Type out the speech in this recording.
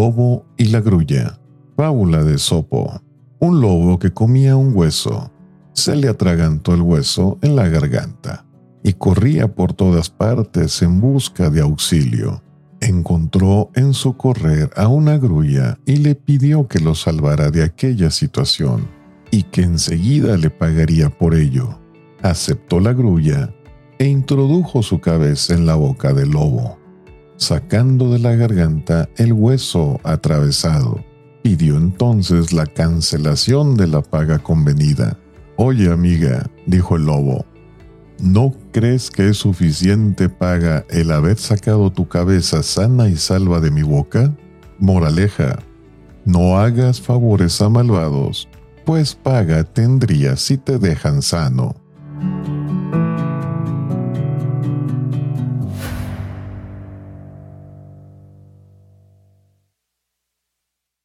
lobo y la grulla. Fábula de Sopo. Un lobo que comía un hueso. Se le atragantó el hueso en la garganta y corría por todas partes en busca de auxilio. Encontró en su correr a una grulla y le pidió que lo salvara de aquella situación y que enseguida le pagaría por ello. Aceptó la grulla e introdujo su cabeza en la boca del lobo, sacando de la garganta el hueso atravesado Pidió entonces la cancelación de la paga convenida. Oye amiga, dijo el lobo, ¿no crees que es suficiente paga el haber sacado tu cabeza sana y salva de mi boca? Moraleja, no hagas favores a malvados, pues paga tendrías si te dejan sano.